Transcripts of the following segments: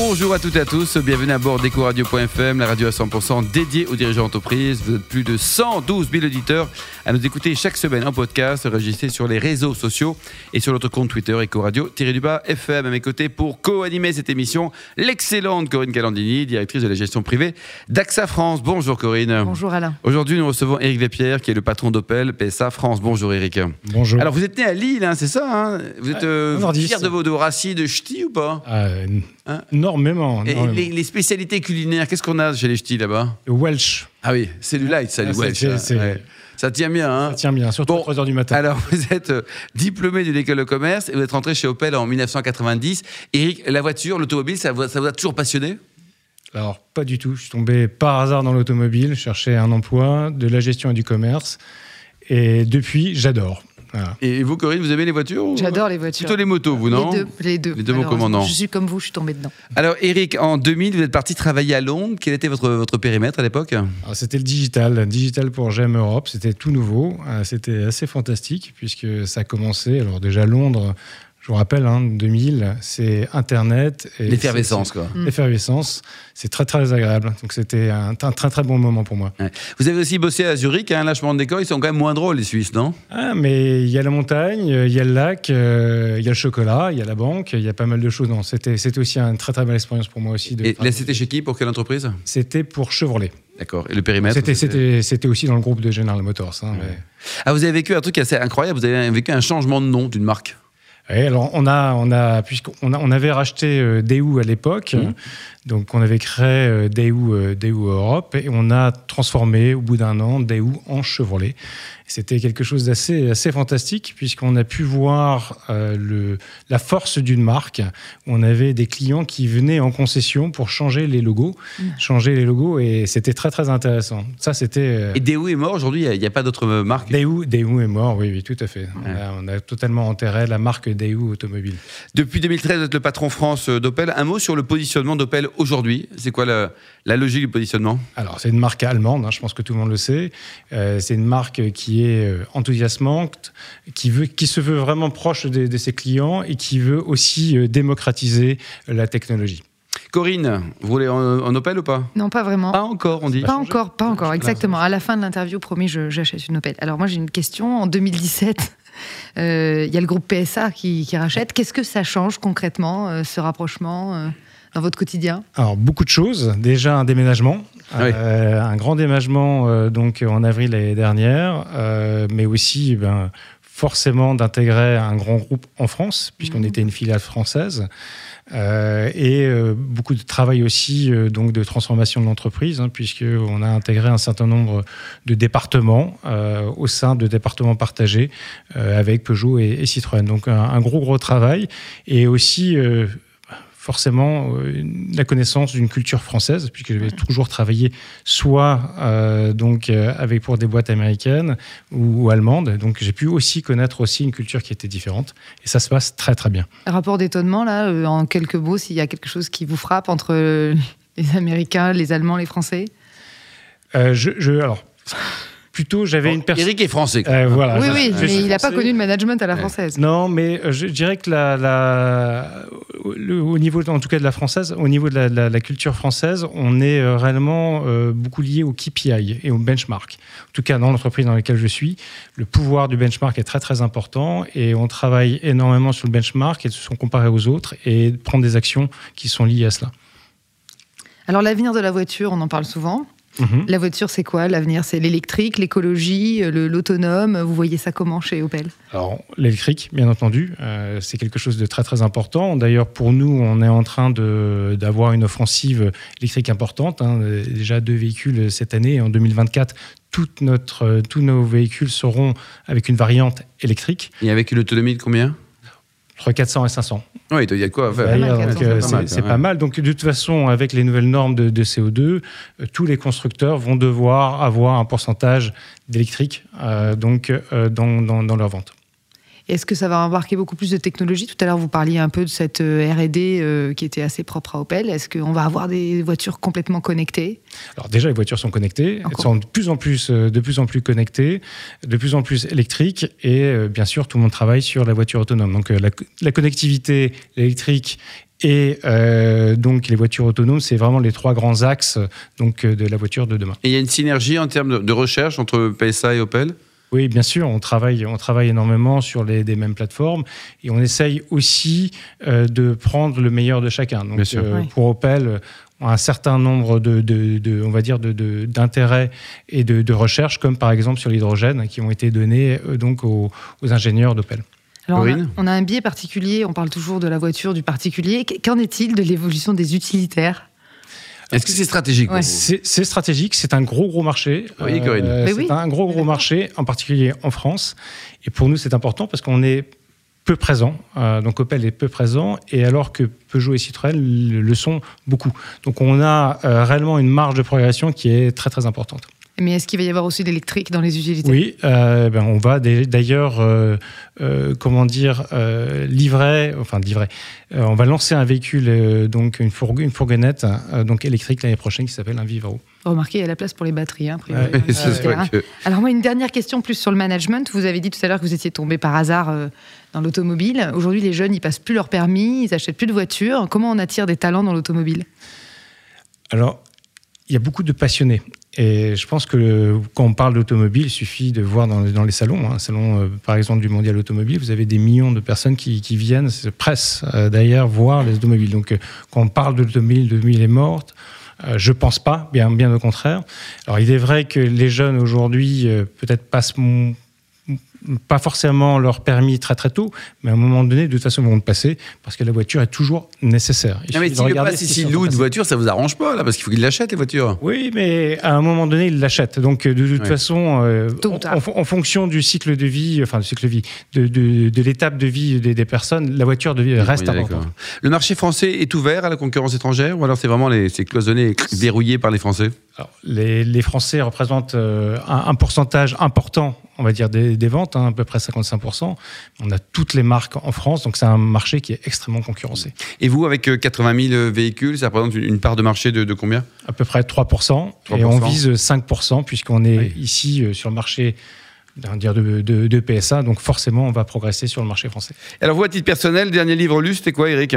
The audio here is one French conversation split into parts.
Bonjour à toutes et à tous, bienvenue à bord d'EcoRadio.fm, la radio à 100% dédiée aux dirigeants d'entreprise. Vous êtes plus de 112 000 auditeurs à nous écouter chaque semaine en podcast, enregistré sur les réseaux sociaux et sur notre compte Twitter EcoRadio-du-bas FM. À mes côtés pour co-animer cette émission, l'excellente Corinne Calandini, directrice de la gestion privée d'AXA France. Bonjour Corinne. Bonjour Alain. Aujourd'hui, nous recevons Eric Lépierre, qui est le patron d'Opel PSA France. Bonjour Eric. Bonjour. Alors, vous êtes né à Lille, hein, c'est ça hein? Vous êtes euh, nordiste. fier de vos de racines de ch'ti ou pas? Euh, Hein? Énormément. Et énormément. les, les spécialités culinaires, qu'est-ce qu'on a chez les ch'tis là-bas? Welsh, Ah oui, c'est du light, ça, Ah, du c'est- Welsh, hein, ouais. Ça tient bien, hein ça tient bien, surtout Bon, à 3h du matin. Alors, vous êtes euh, diplômé de l'école de commerce et vous êtes rentré chez Opel en 1990. Eric, la voiture, l'automobile, ça, vous- ça vous a toujours passionné? Alors, pas du tout. Je suis tombé par hasard dans l'automobile, cherchais un emploi, de la gestion et du commerce. Et depuis, j'adore. Voilà. Et vous, Corinne, vous aimez les voitures ou- J'adore les voitures. Plutôt les motos, vous, non Les deux, les deux. Les deux, commandant. Je suis comme vous, je suis tombée dedans. Alors, Eric, en 2000, vous êtes parti travailler à Londres. Quel était votre, votre périmètre à l'époque Alors, C'était le digital, digital pour GM Europe. C'était tout nouveau. Euh, C'était assez fantastique puisque ça a commencé. Alors, déjà, Londres, je vous rappelle, hein, 2000, c'est Internet. et L'effervescence, quoi. c'est- L'effervescence. C'est très, très agréable. Donc, c'était un, un très, très bon moment pour moi. Ouais. Vous avez aussi bossé à Zurich, hein, lâchement de décor. Ils sont quand même moins drôles, les Suisses, non? Ah, mais il y a la montagne, il y a le lac, euh, il y a le chocolat, il y a la banque, il y a pas mal de choses. Non, c'était, c'était aussi une très très belle expérience pour moi aussi. De Et là, c'était chez qui Pour quelle entreprise? C'était pour Chevrolet. D'accord. Et le périmètre C'était, c'était, c'était aussi dans le groupe de General Motors. hein, mais- Ah, vous avez vécu un truc assez incroyable. Vous avez vécu un changement de nom d'une marque? Ouais, alors on a, on a, puisqu'on a, on avait racheté euh, Daewoo à l'époque, Mhm. donc on avait créé euh, euh, Daewoo Europe et on a transformé au bout d'un an Daewoo en Chevrolet. C'était quelque chose d'assez assez fantastique puisqu'on a pu voir euh, le, la force d'une marque. On avait des clients qui venaient en concession pour changer les logos, changer les logos et c'était très très intéressant. Ça c'était euh, Et Daewoo est mort aujourd'hui. Il n'y a, pas d'autre marque. Daewoo, Daewoo est mort, oui, oui, tout à fait. On, a, on a totalement enterré la marque Daewoo automobile. Depuis 2013, vous êtes le patron France euh, d'Opel. Un mot sur le positionnement d'Opel aujourd'hui. C'est quoi la, la logique du positionnement? Alors, c'est une marque allemande, hein, je pense que tout le monde le sait. Euh, c'est une marque qui est euh, enthousiasmante, qui, veut, qui se veut vraiment proche de, de ses clients et qui veut aussi démocratiser la technologie. Corinne, vous voulez en, en Opel ou pas? Non, pas vraiment. Pas encore, on dit. Pas encore, pas encore, exactement. À la fin de l'interview, promis, j'achète une Opel. Alors moi, j'ai une question. En 2017, euh, il y a le groupe PSA qui, qui rachète. Qu'est-ce que ça change concrètement, euh, ce rapprochement, euh, dans votre quotidien? Alors, beaucoup de choses. Déjà, un déménagement. Oui. Euh, un grand déménagement euh, donc, en avril l'année dernière, euh, mais aussi ben, forcément d'intégrer un grand groupe en France, puisqu'on Mhm. était une filiale française. Euh, et euh, beaucoup de travail aussi euh, donc de transformation de l'entreprise, hein, puisqu'on a intégré un certain nombre de départements au sein de départements partagés avec Peugeot et, Citroën. Donc un, un gros gros travail et aussi forcément euh, la connaissance d'une culture française, puisque j'avais toujours travaillé soit euh, donc euh, avec pour des boîtes américaines ou, ou allemandes, donc j'ai pu aussi connaître aussi une culture qui était différente, et ça se passe très très bien. Rapport d'étonnement, là, en quelques mots, s'il y a quelque chose qui vous frappe entre les Américains, les Allemands, les Français? Euh, je, je- alors plutôt j'avais une personne. Eric est français. quoi. Euh, voilà, Oui, oui, mais il n'a pas connu le management à la Ouais. française. Non, mais euh, je dirais que la, la- le- au niveau, en tout cas de la française, au niveau de la, la- la culture française, on est euh, réellement euh, beaucoup lié au KPI et au benchmark. En tout cas, dans l'entreprise dans laquelle je suis, le pouvoir du benchmark est très très important et on travaille énormément sur le benchmark et de se comparer aux autres et prendre des actions qui sont liées à cela. Alors l'avenir de la voiture, on en parle souvent. Mhm. La voiture, c'est quoi L'avenir, c'est l'électrique, l'écologie, le- l'autonome? Vous voyez ça comment chez Opel? Alors, l'électrique, bien entendu, euh, c'est quelque chose de très très important. D'ailleurs, pour nous, on est en train de- d'avoir une offensive électrique importante. hein. Euh, Déjà deux véhicules cette année. Et en 2024, toute notre, euh, tous nos véhicules seront avec une variante électrique, Et avec une autonomie de combien? Entre 400 et 500. Oui, il y a de quoi faire. mal, D'ailleurs, 400, donc, euh, c'est pas mal. Donc, de toute façon, avec les nouvelles normes de, de CO2, euh, tous les constructeurs vont devoir avoir un pourcentage d'électrique euh, donc, euh, dans, dans, dans leur vente. Est-ce que ça va embarquer beaucoup plus de technologie Tout à l'heure, vous parliez un peu de cette euh, R&D euh, qui était assez propre à Opel. Est-ce qu'on va avoir des voitures complètement connectées? Alors déjà, les voitures sont connectées. Elles sont de plus en plus, euh, de plus en plus connectées, de plus en plus électriques, et bien sûr, tout le monde travaille sur la voiture autonome. Donc la, la connectivité, l'électrique et euh, donc les voitures autonomes, c'est vraiment les trois grands axes donc de la voiture de demain. Et il y a une synergie en termes de recherche entre PSA et Opel? Oui, bien sûr, on travaille, on travaille énormément sur les des mêmes plateformes et on essaye aussi euh, de prendre le meilleur de chacun. Donc, euh, pour Opel, on a un certain nombre de, de, de on va dire, d'intérêts et de, de recherches, comme par exemple sur l'hydrogène, qui ont été donnés euh, donc aux, aux ingénieurs d'Opel. Alors on, a, un biais particulier, on parle toujours de la voiture du particulier. Qu'en est-il de l'évolution des utilitaires? Est-ce que c'est stratégique C'est stratégique, c'est un gros gros marché. Oui, Corinne. Euh, c'est un gros gros marché, en particulier en France. Et pour nous, c'est important parce qu'on est peu présent. Euh, donc Opel est peu présent, et alors que Peugeot et Citroën le, sont beaucoup. Donc on a euh, réellement une marge de progression qui est très très importante. Mais est-ce qu'il va y avoir aussi d'électrique dans les utilités? Oui, euh, ben on va d'ailleurs, euh, euh, comment dire, livrer, enfin livrer. on va lancer un véhicule, donc une, fourgonnette, donc électrique l'année prochaine qui s'appelle un Vivaro. Remarquez, il y a la place pour les batteries. Hein, Alors moi, une dernière question plus sur le management. Vous avez dit tout à l'heure que vous étiez tombé par hasard dans l'automobile. Aujourd'hui, les jeunes, ils passent plus leur permis, ils achètent plus de voitures. Comment on attire des talents dans l'automobile? Alors, il y a beaucoup de passionnés. Et je pense que quand on parle d'automobile, il suffit de voir dans, les salons, hein, salon euh, par exemple du mondial automobile, vous avez des millions de personnes qui, viennent, se pressent euh, d'ailleurs voir les automobiles. Donc euh, quand on parle d'automobile, l'automobile est morte. je pense pas, bien, bien au contraire. Alors il est vrai que les jeunes aujourd'hui peut-être passent pas forcément leur permis très très tôt, mais à un moment donné, de toute façon, ils vont le passer parce que la voiture est toujours nécessaire. non, mais s'il le passe, s'il loue une voiture, ça vous arrange pas là, parce qu'il faut qu'il l'achète les voitures. Oui, mais à un moment donné, il l'achète. Donc de toute façon, euh, en, fonction du cycle de vie, enfin du cycle de vie, de, de, l'étape de vie des, personnes, la voiture de vie reste importante. Le marché français est ouvert à la concurrence étrangère ou alors c'est vraiment les, c'est cloisonné, verrouillé par les Français? Alors, les, les, Français représentent euh, un, un pourcentage important on va dire, des, ventes, hein, à peu près 55%. On a toutes les marques en France, donc c'est un marché qui est extrêmement concurrencé. Et vous, avec 80 euh, 000 véhicules, ça représente une part de marché de, combien? À peu près 3%, Et on vise 5%, puisqu'on est ici euh, sur le marché dire de, de, PSA, donc forcément on va progresser sur le marché français. Alors vous, à titre personnel, dernier livre lu, c'était quoi Eric?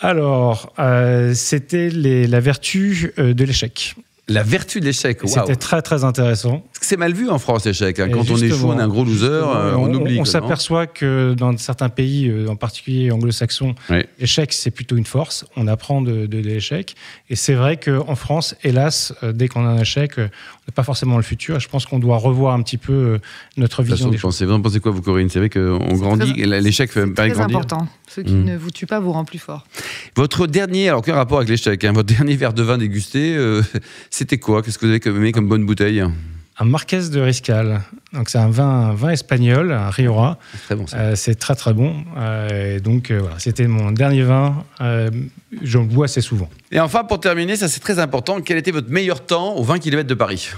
Alors, euh, c'était la vertu de l'échec. La vertu de l'échec. C'était très très intéressant. C'est mal vu en France l'échec. Hein. Quand on échoue, on est un gros loser, euh, on, oublie. On, s'aperçoit que dans certains pays, euh, en particulier anglo-saxons, l'échec c'est plutôt une force. On apprend de, l'échec. Et c'est vrai qu'en France, hélas, euh, dès qu'on a un échec, on n'a pas forcément le futur. Et je pense qu'on doit revoir un petit peu notre vision. Façon, des pensez, vous en pensez quoi, vous, Corinne C'est vrai qu'on grandit, l'échec fait pas grandir. C'est important. Ce qui hmm. ne vous tue pas vous rend plus fort. Votre dernier, alors quel rapport avec l'échec hein, Votre dernier verre de vin dégusté, c'était quoi? Qu'est-ce que vous avez aimé comme bonne bouteille? Un Marquez de Riscal. Donc c'est un vin, vin espagnol, un Rioja. Très bon. Euh, c'est très très bon. Euh, et donc euh, voilà, c'était mon dernier vin. J'en bois assez souvent. Et enfin, pour terminer, ça c'est très important. Quel était votre meilleur temps aux 20 km de Paris?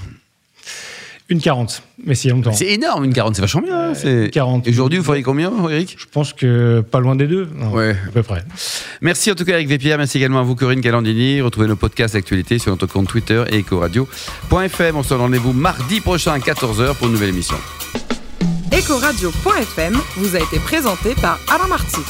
Une 40, mais c'est longtemps. C'est énorme, une 40, c'est vachement bien. Euh, 40. Aujourd'hui, vous feriez combien, Eric? Je pense que pas loin des deux. ouais. À peu près. Merci en tout cas, Eric Vépierre. Merci également à vous, Corinne Galandini. Retrouvez nos podcasts d'actualité sur notre compte Twitter et ecoradio.fm. On se donne rendez-vous mardi prochain à 14h pour une nouvelle émission. Ecoradio.fm vous a été présenté par Alain Marty.